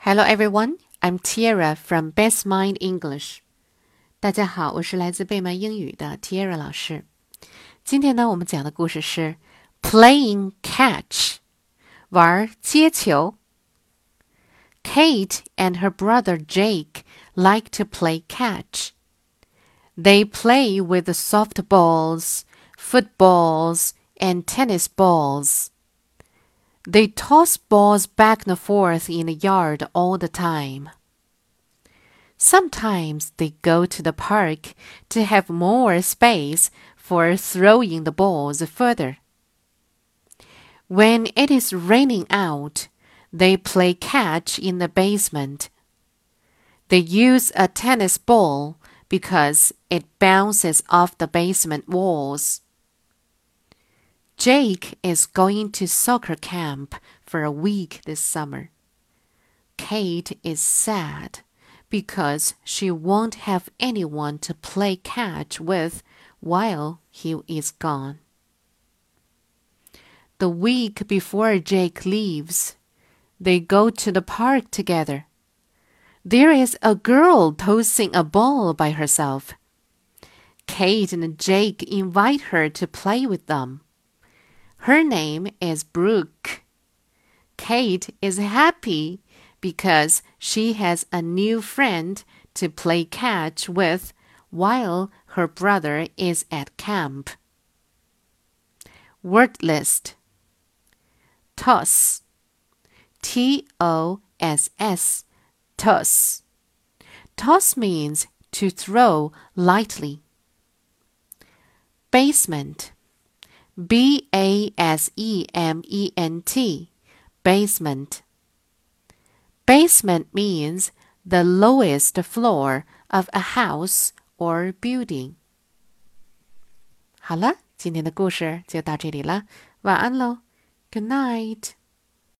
Hello everyone, I'm Tiara from Best Mind English. 大家好，我是来自贝曼英语的 Tiara 老师。今天呢，我们讲的故事是 Playing Catch，玩接球。Kate and her brother Jake like to play catch. They play with softballs, footballs, and tennis balls. They toss balls back and forth in the yard all the time. Sometimes they go to the park to have more space for throwing the balls further. When it is raining out, they play catch in the basement. They use a tennis ball because it bounces off the basement walls. Jake is going to soccer camp for a week this summer. Kate is sad because she won't have anyone to play catch with while he is gone. The week before Jake leaves, they go to the park together. There is a girl tossing a ball by herself. Kate and Jake invite her to play with them. Her name is Brooke. Kate is happy because she has a new friend to play catch with while her brother is at camp. Word list Toss T O S S Toss Toss means to throw lightly. Basement B A S E M E N T, basement. Basement means the lowest floor of a house or building. 好了，今天的故事就到这里了，晚安喽，Good night。